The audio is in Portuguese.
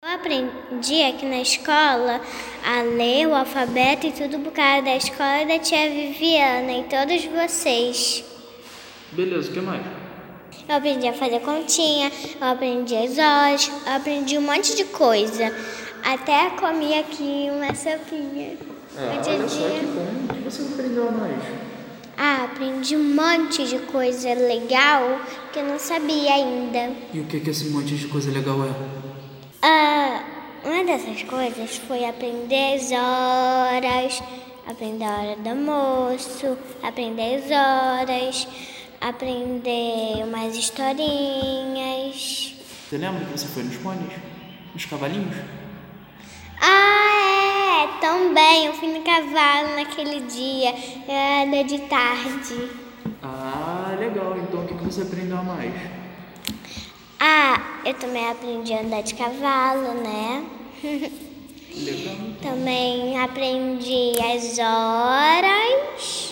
Eu aprendi aqui na escola a ler o alfabeto e tudo por causa da escola da tia Viviana e todos vocês. Beleza, o que mais? Eu aprendi a fazer continha, eu aprendi as horas, eu aprendi um monte de coisa. Até comi aqui uma sopinha. Ah, No dia a olha só que bom. O que você aprendeu mais? Ah, aprendi um monte de coisa legal que eu não sabia ainda. E o que, que esse monte de coisa legal é? Ah, uma dessas coisas foi aprender as horas, aprender a hora do almoço, aprender as horas, aprender umas historinhas. Você lembra que você foi nos pôneis? Nos cavalinhos? Ah, é, também, eu fui no cavalo naquele dia, era de tarde. Ah, legal. Então o que, que você aprendeu a mais? Eu também aprendi a andar de cavalo, né? Legal. Também aprendi as horas